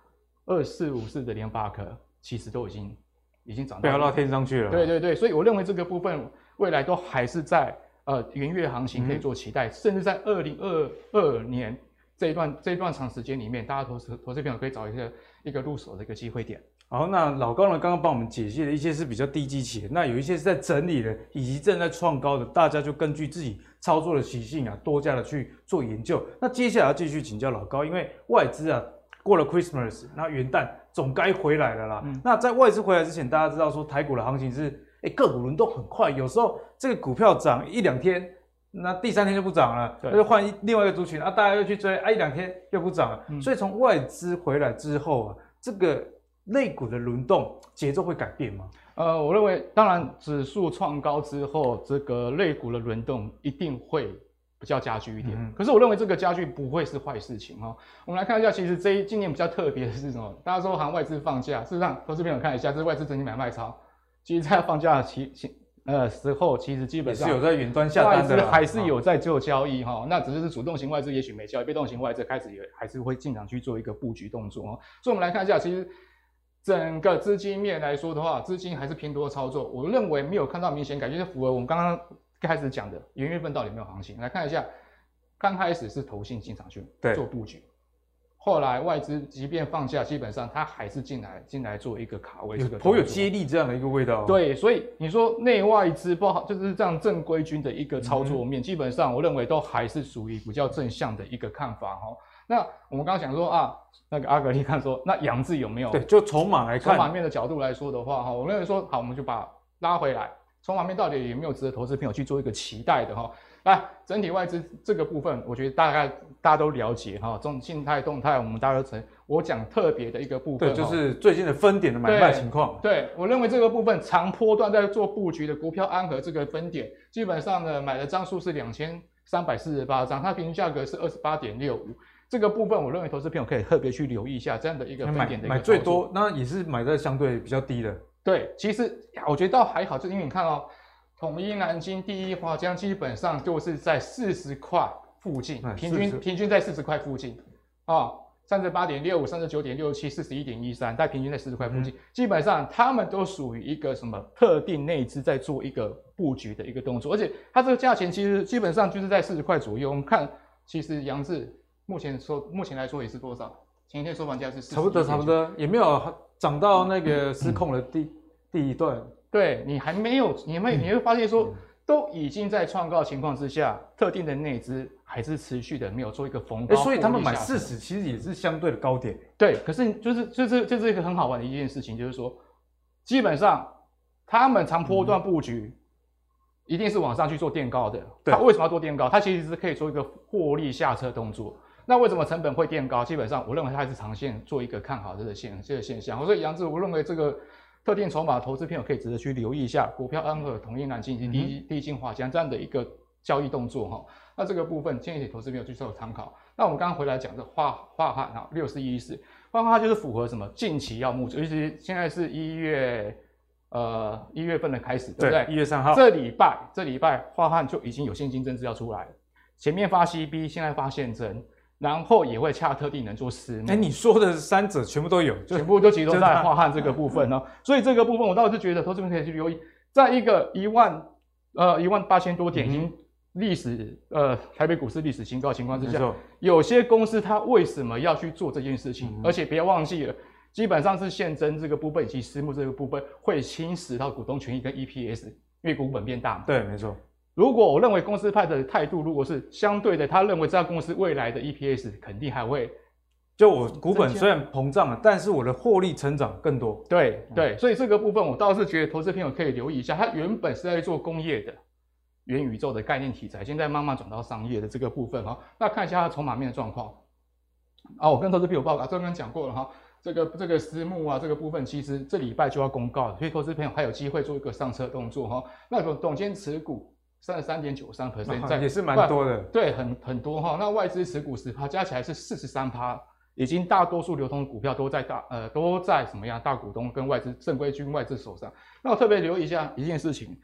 二四五四的联发科，其实都已经已经涨到飙到天上去了。对对对，所以我认为这个部分未来都还是在呃元月行情可以做期待，嗯、甚至在二零二二年这一段这一段长时间里面，大家投资投资朋友可以找一个一个入手的一个机会点。好，那老高呢刚刚帮我们解析了一些是比较低基期的，那有一些是在整理的，以及正在创高的，大家就根据自己。操作的习性啊，多加的去做研究。那接下来要继续请教老高，因为外资啊过了 Christmas，那元旦总该回来了啦。嗯、那在外资回来之前，大家知道说台股的行情是，哎、欸，个股轮动很快，有时候这个股票涨一两天，那第三天就不涨了，那就换另外一个族群啊，大家又去追，啊，一两天又不涨了。嗯、所以从外资回来之后啊，这个类股的轮动节奏会改变吗？呃，我认为，当然，指数创高之后，这个类股的轮动一定会比较加剧一点。嗯、可是，我认为这个加剧不会是坏事情哈、哦。我们来看一下，其实这一今年比较特别的是什么？大家说好像外资放假，事实上，投资朋友看一下，这是外资整体买卖超。其实，在放假期期呃时候，其实基本上是有在云端下单的，还是有在做交易哈、哦。那只是主动型外资也许没交易，被动型外资开始也还是会进场去做一个布局动作哦。所以，我们来看一下，其实。整个资金面来说的话，资金还是偏多操作。我认为没有看到明显感觉，就是符合我们刚刚开始讲的元月份到底有没有行情。来看一下，刚开始是投信进场去做布局，对后来外资即便放假，基本上它还是进来进来做一个卡位，这个颇有接力这样的一个味道。对，所以你说内外资不好，就是这样正规军的一个操作面，嗯、基本上我认为都还是属于比较正向的一个看法哈。那我们刚刚想说啊，那个阿格力看说，那杨志有没有？对，就筹码来看，筹码面的角度来说的话，哈，我认为说好，我们就把拉回来，筹码面到底有没有值得投资朋友去做一个期待的哈？来，整体外资这个部分，我觉得大概大家都了解哈，这种静态、动态，我们大家都成。我讲特别的一个部分，对，就是最近的分点的买卖情况。对，我认为这个部分长波段在做布局的股票，安和这个分点，基本上呢，买的张数是两千三百四十八张，它平均价格是二十八点六五。这个部分，我认为投资朋友可以特别去留意一下这样的一个分点的一个买，买最多，那也是买在相对比较低的。对，其实我觉得倒还好，就因为你看哦，统一、南京、第一花江基本上就是在四十块附近，嗯、平均平均在四十块附近啊，三十八点六五、三十九点六七、四十一点一三，但平均在四十块附近，嗯、基本上他们都属于一个什么特定内资在做一个布局的一个动作，而且它这个价钱其实基本上就是在四十块左右。我们看，其实杨志。目前说，目前来说也是多少？前一天收盘价是差不多，差不多，也没有涨到那个失控的第、嗯、第一段。对，你还没有，你会你会发现说，都已经在创高情况之下，特定的内资还是持续的没有做一个逢高、欸。所以他们买四十其实也是相对的高点。对，可是就是就是就是一个很好玩的一件事情，就是说，基本上他们长波段布局。嗯一定是往上去做垫高的，对它为什么要做垫高？它其实是可以做一个获利下车动作。那为什么成本会垫高？基本上，我认为它还是长线做一个看好这个现这个现象。所以杨志，我认为这个特定筹码投资朋友可以值得去留意一下股票安和、统一、南京以及第第一金、华江这样的一个交易动作哈。那这个部分建议给投资朋友去做参考。那我们刚刚回来讲的画画汉哈六四一四，画汉它就是符合什么？近期要募资，尤其现在是一月。呃，一月份的开始，对不对？一月三号，这礼拜，这礼拜樺汉就已经有现金增资要出来了。前面发 CB，现在发现增，然后也会恰特定能做私募。哎，你说的三者全部都有，全部都集中在樺汉这个部分呢。所以这个部分，我倒是觉得投资人可以去留意，在一个一万呃一万八千多点，已经历史呃台北股市历史新高情况之下，有些公司它为什么要去做这件事情？而且不要忘记了。基本上是现增这个部分以及私募这个部分会侵蚀到股东权益跟 EPS，因为股本变大嘛。对，没错。如果我认为公司派的态度如果是相对的，他认为这家公司未来的 EPS 肯定还会，就我股本虽然膨胀了，但是我的获利成长更多。对对，所以这个部分我倒是觉得投资朋友可以留意一下，它原本是在做工业的元宇宙的概念题材，现在慢慢转到商业的这个部分哈。那看一下它筹码面的状况。啊，我跟投资朋友报告，刚刚讲过了哈。这个这个私募啊，这个部分其实这礼拜就要公告了，所以投资朋友还有机会做一个上车动作哈。那个董监持股三十三点九三 percent，也是蛮多的，对，很很多哈。那外资持股十趴，加起来是四十三趴，已经大多数流通股票都在大呃都在什么样大股东跟外资正规军外资手上。那我特别留意一下一件事情，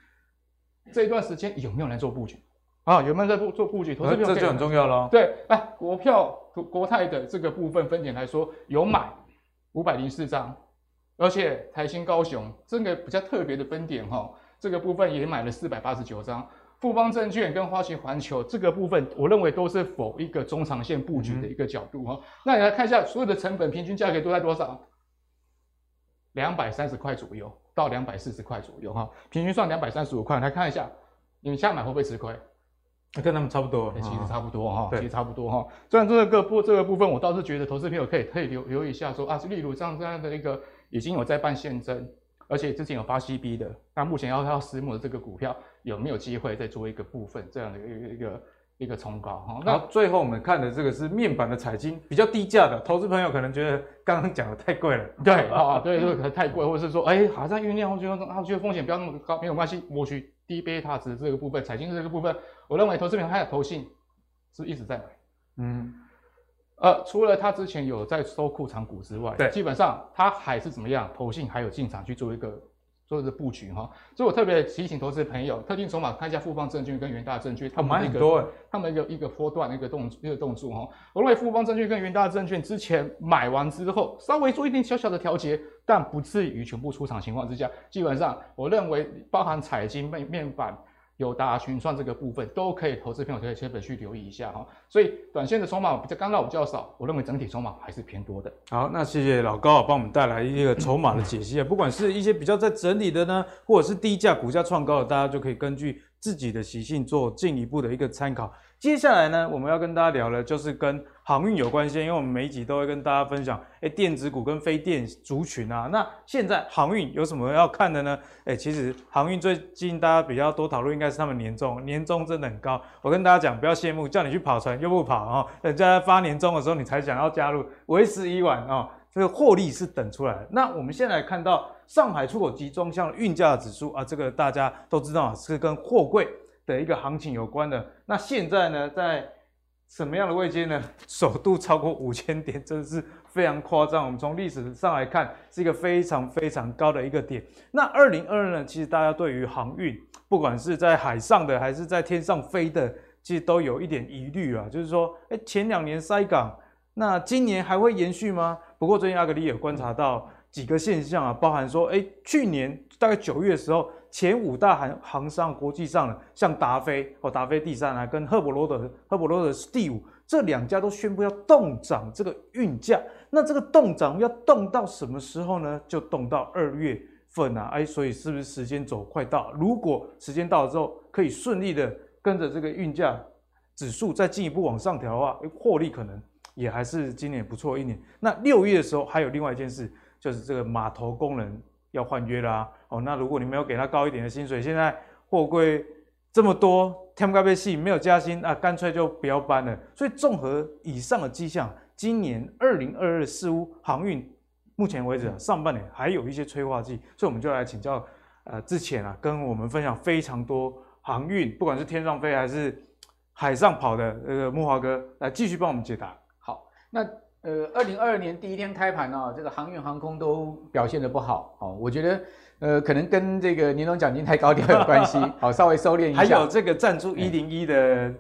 这一段时间有没有人做布局啊？有没有在做做布局？投资这就很重要了。对，来国票国国泰的这个部分分点来说，有买。五百零四张，而且台新高雄这个比较特别的分点哈，这个部分也买了四百八十九张。富邦证券跟花旗环球这个部分，我认为都是否一个中长线布局的一个角度哈。嗯、那你来看一下，所有的成本平均价格都在多少？两百三十块左右到两百四十块左右哈，平均算两百三十五块。来看一下，你们现在买会不会吃亏？跟他们差不多，其实差不多哈，对其实差不多哈。虽然这个部这个部分，我倒是觉得投资朋友可以可以留留意一下说，说啊，例如像这样的一个已经有在办现增，而且之前有发 CB 的，那目前要要私募的这个股票有没有机会再做一个部分这样的一个一个一个冲高哈？那最后我们看的这个是面板的彩晶，比较低价的，投资朋友可能觉得刚刚讲的太贵了，对啊，对，这个可能太贵，或者是说，哎，好像酝酿，我觉得啊，觉得风险不要那么高，没有关系，我去。低贝塔值这个部分，彩晶这个部分，我认为投资品还有投信是一直在买，嗯，呃，除了他之前有在收库藏股之外，对，基本上他还是怎么样，投信还有进场去做一个。做的布局哈，所以我特别提醒投资朋友，特定筹码看一下富邦证券跟元大证券，他们一个，哦、他们一个一个波段一个动一个动作哈。我认为富邦证券跟元大证券之前买完之后，稍微做一点小小的调节，但不至于全部出场情况之下，基本上我认为包含彩晶面面板。友达、群创这个部分都可以，投资朋友可以切本去留意一下哈。所以短线的筹码比较刚刚比较少，我认为整体筹码还是偏多的。好，那谢谢老高，帮我们带来一个筹码的解析啊。不管是一些比较在整理的呢，或者是低价股价创高的，大家就可以根据自己的习性做进一步的一个参考。接下来呢，我们要跟大家聊的，就是跟航运有关系，因为我们每一集都会跟大家分享，哎，电子股跟非电族群啊。那现在航运有什么要看的呢？哎，其实航运最近大家比较多讨论，应该是他们年终，年终真的很高。我跟大家讲，不要羡慕，叫你去跑船又不跑啊，人家发年终的时候你才想要加入，为时已晚啊。这个获利是等出来的。那我们现在看到上海出口集装箱运价指数啊，这个大家都知道是跟货柜的一个行情有关的。那现在呢，在什么样的位阶呢？首度超过五千点，真的是非常夸张。我们从历史上来看，是一个非常非常高的一个点。那二零二二呢，其实大家对于航运，不管是在海上的还是在天上飞的，其实都有一点疑虑啊。就是说，哎，前两年塞港，那今年还会延续吗？不过最近阿格力也观察到几个现象啊，包含说，哎，去年大概九月的时候。前五大航航商国际上呢，像达飞哦，达飞第三啊，跟赫伯罗德，赫伯罗德是第五，这两家都宣布要动涨这个运价。那这个动涨要动到什么时候呢？就动到二月份啊！哎，所以是不是时间走快到？如果时间到了之后，可以顺利的跟着这个运价指数再进一步往上调的话，获利可能也还是今年不错一年。那六月的时候还有另外一件事，就是这个码头工人。要换约啦，哦，那如果你没有给他高一点的薪水，现在货柜这么多，天不该被吸，没有加薪啊，干脆就不要搬了。所以综合以上的迹象，今年二零二二似乎航运目前为止啊，上半年还有一些催化剂，所以我们就来请教，呃，之前啊跟我们分享非常多航运，不管是天上飞还是海上跑的这个慕驊哥来继续帮我们解答。好，那。呃，二零二二年第一天开盘呢、哦，这个航运航空都表现的不好哦。我觉得，呃，可能跟这个年终奖金太高调有关系，好，稍微收敛一下。还有这个赞助一零一的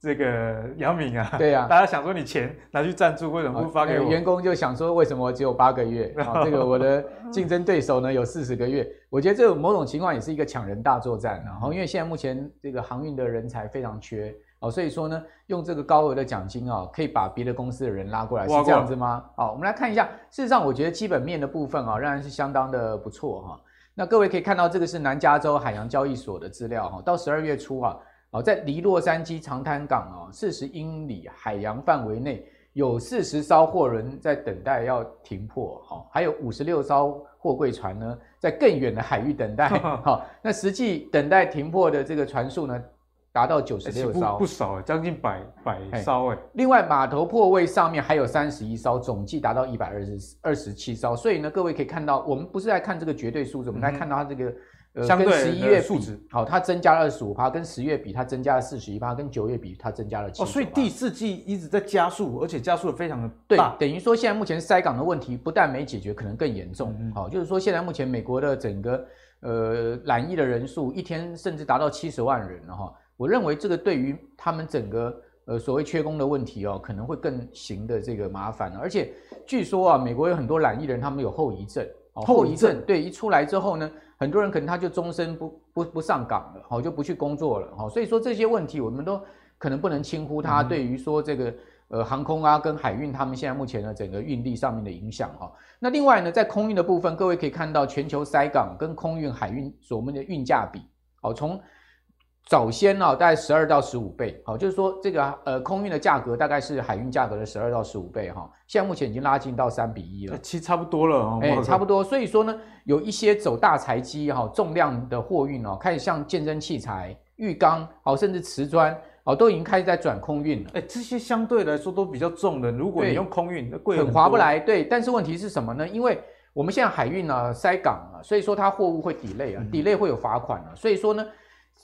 这个阳明啊，对呀、啊，大家想说你钱拿去赞助，为什么不发给我？员工就想说，为什么只有八个月？啊，这个我的竞争对手呢有四十个月。我觉得这种某种情况也是一个抢人大作战，然后因为现在目前这个航运的人才非常缺。哦，所以说呢，用这个高额的奖金啊，可以把别的公司的人拉过来，是这样子吗？好，我们来看一下。事实上，我觉得基本面的部分啊，仍然是相当的不错哈。那各位可以看到，这个是南加州海洋交易所的资料哈。到十二月初啊，哦，在离洛杉矶长滩港啊四十英里海洋范围内，有四十艘货轮在等待要停泊，哈，还有五十六艘货柜船呢，在更远的海域等待。好，那实际等待停泊的这个船数呢？达到九十六艘，不少哎，将近百百艘哎。另外码头破位上面还有三十一艘，总计达到一百二十二十七艘。所以呢，各位可以看到，我们不是在看这个绝对数字，我们来看到它这个。呃，相对十一月数值，好，它增加了二十五趴，跟十月比它增加了四十一趴，跟九月比它增加了七。哦，所以第四季一直在加速，而且加速的非常的大。对，等于说现在目前塞港的问题不但没解决，可能更严重。好、嗯，就是说现在目前美国的整个呃染疫的人数一天甚至达到七十万人了哈。我认为这个对于他们整个呃所谓缺工的问题哦，可能会更行的这个麻烦。而且据说啊，美国有很多染疫人，他们有后遗症。后遗症对，一出来之后呢？很多人可能他就终身不不不上岗了，好，就不去工作了，好，所以说这些问题我们都可能不能轻忽它对于说这个呃航空啊跟海运他们现在目前的整个运力上面的影响哈。那另外呢，在空运的部分，各位可以看到全球塞港跟空运海运所我们的运价比，好从。早先呢、哦，大概十二到十五倍，好，就是说这个呃空运的价格大概是海运价格的十二到十五倍哈，现在目前已经拉近到三比一了，其实差不多了，哎、欸，差不多，所以说呢，有一些走大材机哈，重量的货运哦，开始像健身器材、浴缸，好，甚至瓷砖，哦，都已经开始在转空运了，哎、欸，这些相对来说都比较重的，如果你用空运，那贵很，很划不来，对，但是问题是什么呢？因为我们现在海运呢塞港啊，所以说它货物会 delay 啊、嗯、，delay 会有罚款啊，所以说呢。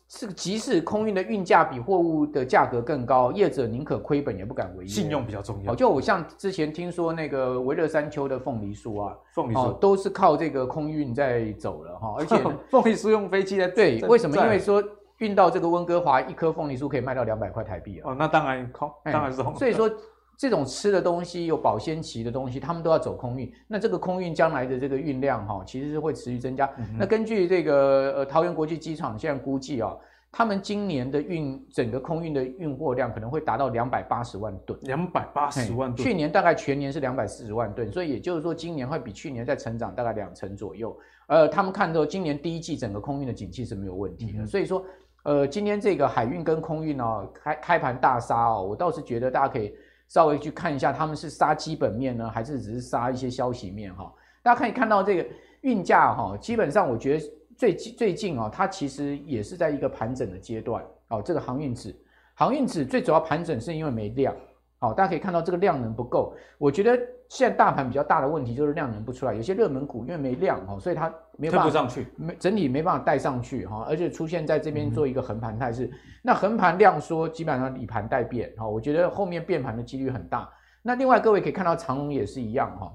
是，即使空运的运价比货物的价格更高，业者宁可亏本也不敢违约。信用比较重要。就我像之前听说那个维勒山丘的凤梨酥啊，凤梨酥都是靠这个空运在走了哈，而且 凤梨酥用飞机在对，为什么？因为说运到这个温哥华，一颗凤梨酥可以卖到两百块台币啊。哦，那当然空，当然是空。所以说。这种吃的东西有保鲜期的东西，他们都要走空运。那这个空运将来的这个运量哈，其实是会持续增加。嗯、那根据这个呃桃园国际机场现在估计啊，他们今年的运整个空运的运货量可能会达到两百八十万吨。两百八十万吨。去年大概全年是两百四十万吨，所以也就是说今年会比去年再成长大概两成左右。呃，他们看到今年第一季整个空运的景气是没有问题的，嗯、所以说呃今天这个海运跟空运哦开开盘大杀哦，我倒是觉得大家可以。稍微去看一下，他们是杀基本面呢，还是只是杀一些消息面哈？大家可以看到这个运价哈，基本上我觉得最最近啊，它其实也是在一个盘整的阶段哦。这个航运指，航运指最主要盘整是因为没量。好，大家可以看到这个量能不够。我觉得现在大盘比较大的问题就是量能不出来，有些热门股因为没量哦，所以它没办法上去，没整体没办法带上去哈，而且出现在这边做一个横盘态势。那横盘量缩，基本上以盘带变哈，我觉得后面变盘的几率很大。那另外各位可以看到长龙也是一样哈，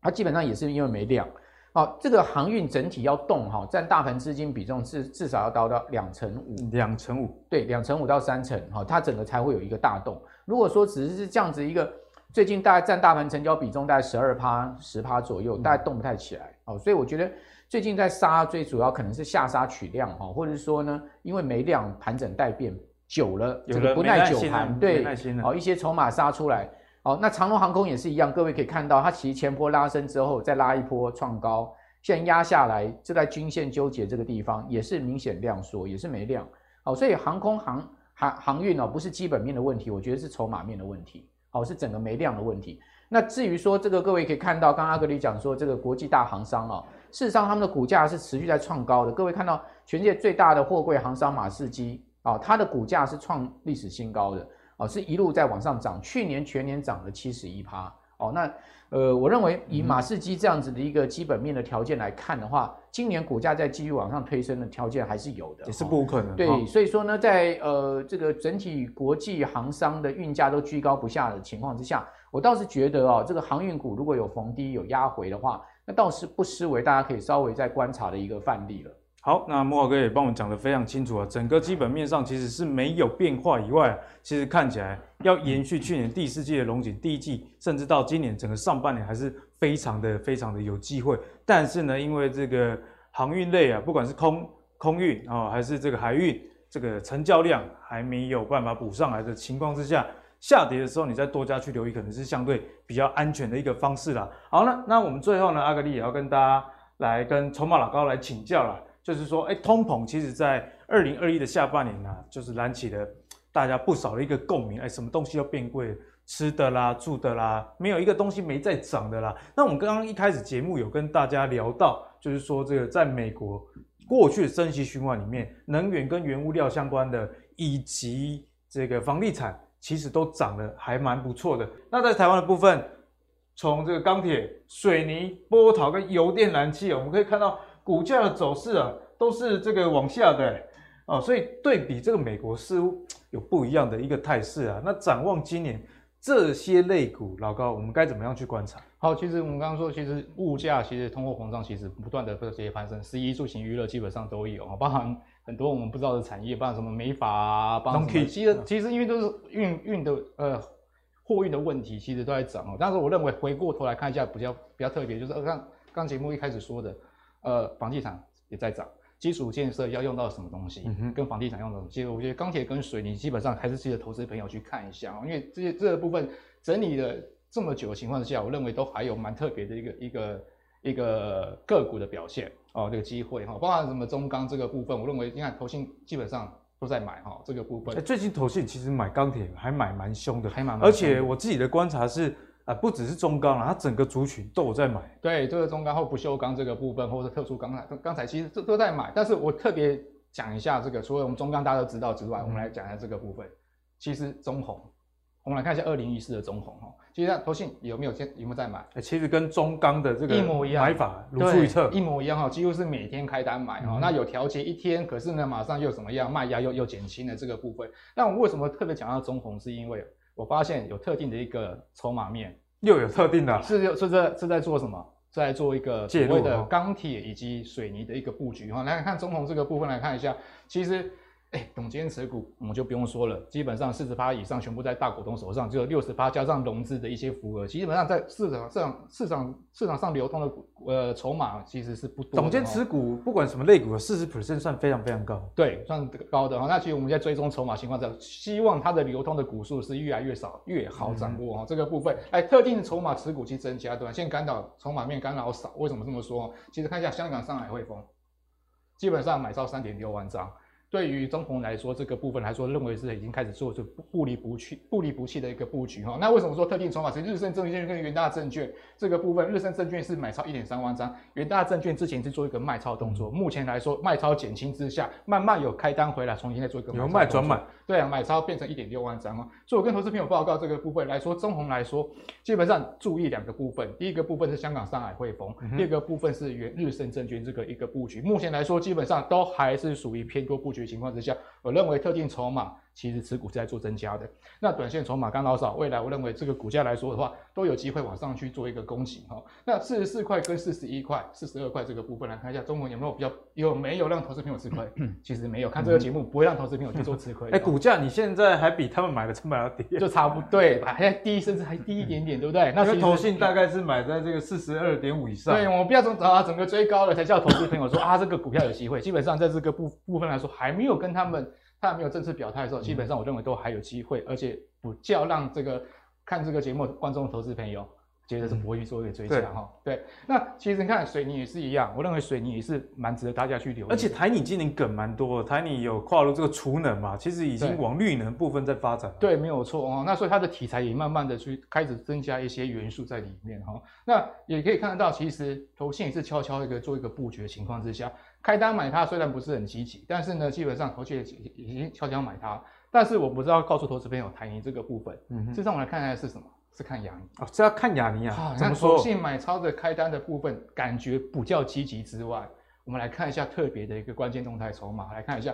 它基本上也是因为没量。好，这个航运整体要动哈，占大盘资金比重至至少要达到两成五，两成五，对，两成五到三成哈，它整个才会有一个大动。如果说只是这样子一个，最近大概占大盘成交比重大概十二趴、十趴左右，大概动不太起来哦，所以我觉得最近在杀，最主要可能是下杀取量哈，或者是说呢，因为没量盘整待变久了，这个不耐久盘，对，哦，一些筹码杀出来。好，那长荣航空也是一样，各位可以看到，它其实前波拉升之后，再拉一波创高，现在压下来，就在均线纠结这个地方，也是明显量缩，也是没量。好，所以航空航航航运哦，不是基本面的问题，我觉得是筹码面的问题，哦，是整个没量的问题。那至于说这个，各位可以看到，刚刚阿格里讲说这个国际大行商啊，事实上他们的股价是持续在创高的。各位看到全世界最大的货柜行商马士基啊，它的股价是创历史新高的。哦，是一路在往上涨，去年全年涨了七十一趴。哦，那呃，我认为以马士基这样子的一个基本面的条件来看的话，今年股价再继续往上推升的条件还是有的，也是不可能。对，哦、所以说呢，在呃这个整体国际航商的运价都居高不下的情况之下，我倒是觉得哦，这个航运股如果有逢低有压回的话，那倒是不失为大家可以稍微再观察的一个范例了。好，那莫哥也帮我们讲得非常清楚啊，整个基本面上其实是没有变化以外，其实看起来要延续去年第四季的龙井，第一季甚至到今年整个上半年还是非常的非常的有机会。但是呢，因为这个航运类啊，不管是空空运啊、哦，还是这个海运，这个成交量还没有办法补上来的情况之下，下跌的时候你再多加去留意，可能是相对比较安全的一个方式啦。好了，那我们最后呢，阿格力也要跟大家来跟筹码老高来请教了。就是说，哎，通膨其实在二零二一的下半年呢、就是燃起了大家不少的一个共鸣。哎，什么东西要变贵？吃的啦，住的啦，没有一个东西没在涨的啦。那我们刚刚一开始节目有跟大家聊到，就是说这个在美国过去的升息循环里面，能源跟原物料相关的，以及这个房地产，其实都涨得还蛮不错的。那在台湾的部分，从这个钢铁、水泥、波涛跟油电燃气，我们可以看到股价的走势啊，都是这个往下的哦。所以对比这个美国，似乎有不一样的一个态势啊。那展望今年。这些类股，老高，我们该怎么样去观察？好，其实我们刚刚说，其实物价，其实通货膨胀，其实不断的这些攀升，食衣住行娱乐基本上都有，包含很多我们不知道的产业，包含什么美发啊，包括，其实其实因为都是运运的呃货运的问题，其实都在涨哦。但是我认为回过头来看一下，比较比较特别，就是刚刚节目一开始说的，呃，房地产也在涨。基础建设要用到什么东西？跟房地产用的东西，我觉得钢铁跟水泥基本上还是值得投资朋友去看一下，因为这些这个部分整理了这么久的情况之下，我认为都还有蛮特别的一个一个一个个股的表现哦，这个机会哈，包含什么中钢这个部分，我认为你看投信基本上都在买哈，这个部分。最近投信其实买钢铁还买蛮凶的，还蛮，而且我自己的观察是。啊，不只是中钢啊，它整个族群都有在买。对，这个中钢或不锈钢这个部分，或者特殊钢材，钢材其实都都在买。但是我特别讲一下这个，除了我们中钢大家都知道之外，嗯、我们来讲一下这个部分。其实中红，我们来看一下二零一四的中红哈，其实投信有没有先有没有在买？其实跟中钢的这个一模一样，买法如出一辙，一模一样哈，几乎是每天开单买哈。嗯、那有调节一天，可是呢，马上又怎么样？卖压又又减轻了这个部分。那我们为什么特别讲到中红？是因为我发现有特定的一个筹码面。又有特定的，是是在是在做什么？在做一个所谓的钢铁以及水泥的一个布局哈。来看中红这个部分来看一下，其实。哎，董监持股我们就不用说了，基本上四十趴以上全部在大股东手上，只有六十趴加上融资的一些符额，基本上在市场上市场市场上流通的呃筹码其实是不多。董监持股不管什么类股，四十 percent 算非常非常高，对，算高的哈。那其实我们在追踪筹码情况下，希望它的流通的股数是越来越少，越好掌握哈。嗯、这个部分，哎，特定的筹码持股去增加，短线干扰筹码面干扰少，为什么这么说？其实看一下香港上海汇丰，基本上买超三点六万张。对于中红来说，这个部分来说，认为是已经开始做出不离不弃、不离不弃的一个布局哈。那为什么说特定筹码？其实日盛证券跟元大证券这个部分，日盛证券是买超一点三万张，元大证券之前是做一个卖超动作，目前来说卖超减轻之下，慢慢有开单回来，重新再做一个由卖转买。对啊，买超变成一点六万张哦。所以我跟投资朋友报告这个部分来说，中红来说，基本上注意两个部分，第一个部分是香港上海汇丰，第二个部分是元日盛证券这个一个布局，目前来说基本上都还是属于偏多布局情况之下。我认为特定筹码其实持股是在做增加的，那短线筹码刚老少，未来我认为这个股价来说的话，都有机会往上去做一个攻击哈。那四十四块跟四十一块、四十二块这个部分来看一下，中文有没有比较有没有让投资朋友吃亏？其实没有，看这个节目不会让投资朋友去做吃亏。哎、欸，股价你现在还比他们买的成本要低，就差不多，对，还低甚至还低一点点，对不对？那投信大概是买在这个四十二点五以上。对，我们不要从啊整个追高了才叫投资朋友说啊这个股票有机会。基本上在这个部部分来说，还没有跟他们。他还没有正式表态的时候，基本上我认为都还有机会，而且不叫让这个看这个节目的观众投资朋友觉得是不会去做一个追加哈。对，那其实你看水泥也是一样，我认为水泥也是蛮值得大家去留意。而且台泥今年梗蛮多，台泥有跨入这个储能嘛，其实已经往绿能部分在发展。对，没有错哦。那所以它的题材也慢慢的去开始增加一些元素在里面哈。那也可以看得到，其实投信也是悄悄一个做一个布局的情况之下。开单买它虽然不是很积极，但是呢，基本上投信已经悄悄买它。但是我不知道告诉投资朋友台泥这个部分，嗯哼，这让我们来看一下是什么？是看亚尼哦，是要看亚尼啊？啊怎么说？投信买超的开单的部分感觉比较积极之外，我们来看一下特别的一个关键动态筹码，来看一下，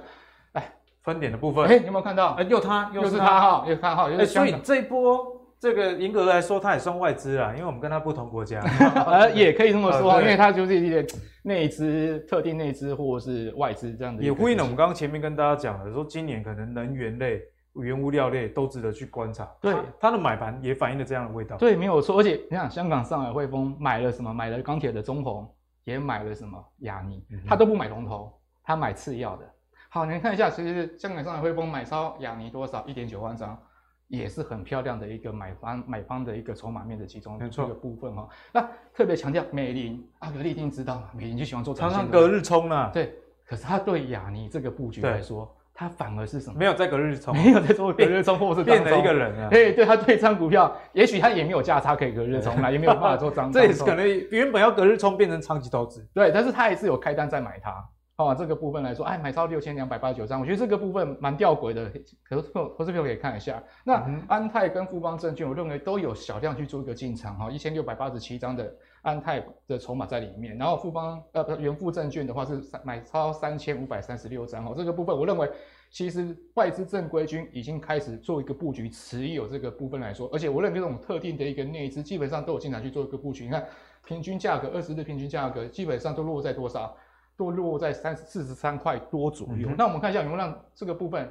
哎，分点的部分，哎，你有没有看到？哎，又它又是它哈，又是它哈，哎，所以这一波。这个严格来说，它也算外资啊，因为我们跟它不同国家，呃，也可以这么说，因为它就是一些内资、特定内资或者是外资这样的。也呼应了我们刚刚前面跟大家讲的，说今年可能能源类、原物料类都值得去观察。对，它的买盘也反映了这样的味道。对，没有错。而且你想，香港上海汇丰买了什么？买了钢铁的中红，也买了什么亚尼，它都不买龙头，它买次要的。好，你看一下，其实香港上海汇丰买超亚尼多少？一点九万张。也是很漂亮的一个买方买方的一个筹码面的其中一个部分哈。那特别强调美林，阿格力一定知道嘛？美林就喜欢做长线，常常隔日冲啊。对，可是他对亚尼这个布局来说，他反而是什么？没有在隔日冲，没有在做隔日冲，或者是变了一个人啊。对，对他对这张股票，也许他也没有价差可以隔日冲啦，也没有办法做长。这也是可能原本要隔日冲变成长期投资。对，但是他也是有开单在买它。哦，这个部分来说，哎，买超六千两百八十九张，我觉得这个部分蛮吊诡的。可是投资朋友可以看一下，那安泰跟富邦证券，我认为都有小量去做一个进场哈，一千六百八十七张的安泰的筹码在里面，然后富邦呃不元富证券的话是买超三千五百三十六张哦，这个部分我认为其实外资正规军已经开始做一个布局，持有这个部分来说，而且我认为这种特定的一个内资基本上都有进场去做一个布局，你看平均价格二十日平均价格基本上都落在多少？都落在三十四十三块多左右。嗯、那我们看一下有没有让这个部分，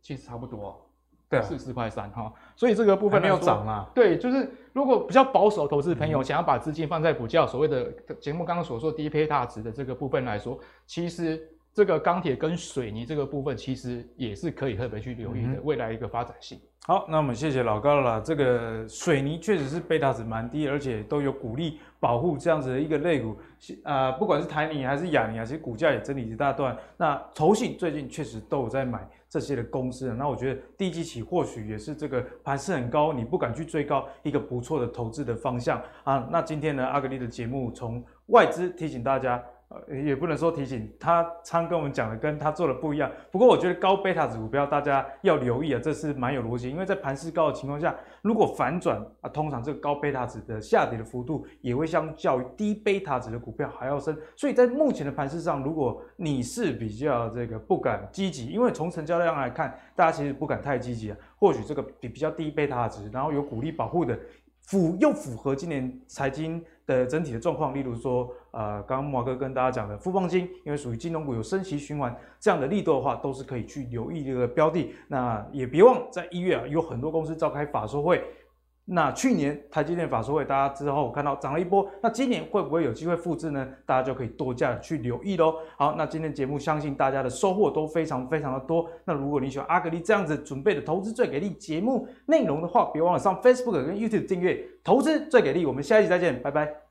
其实差不多，对、啊，四十块三哈。所以这个部分没有涨啊。对，就是如果比较保守投资朋友想要把资金放在比较所谓的节目刚刚所说低配大值的这个部分来说，其实这个钢铁跟水泥这个部分其实也是可以特别去留意的未来一个发展性。好，那我们谢谢老高了啦。这个水泥确实是贝塔值蛮低，而且都有鼓励保护这样子的一个类股，啊、呃，不管是台泥还是亚泥啊，其实股价也整理一大段。那投信最近确实都有在买这些的公司，那我觉得第一季起或许也是这个盘势很高，你不敢去追高一个不错的投资的方向啊。那今天呢，阿格力的节目从外资提醒大家。呃，也不能说提醒他，常跟我们讲的跟他做的不一样。不过我觉得高贝塔值股票大家要留意啊，这是蛮有逻辑。因为在盘势高的情况下，如果反转啊，通常这个高贝塔值的下跌的幅度也会相较于低贝塔值的股票还要深。所以在目前的盘势上，如果你是比较这个不敢积极，因为从成交量来看，大家其实不敢太积极啊。或许这个比比较低贝塔值，然后有股利保护的，符又符合今年财经的整体的状况，例如说，呃，刚刚木华哥跟大家讲的富邦金，因为属于金融股有升息循环这样的力度的话，都是可以去留意这个标的。那也别忘在一月啊，有很多公司召开法说会。那去年台积电法说会，大家之后看到涨了一波，那今年会不会有机会复制呢？大家就可以多加去留意喽。好，那今天节目相信大家的收获都非常非常的多。那如果你喜欢阿格力这样子准备的投资最给力节目内容的话，别忘了上 Facebook 跟 YouTube 订阅投资最给力。我们下一集再见，拜拜。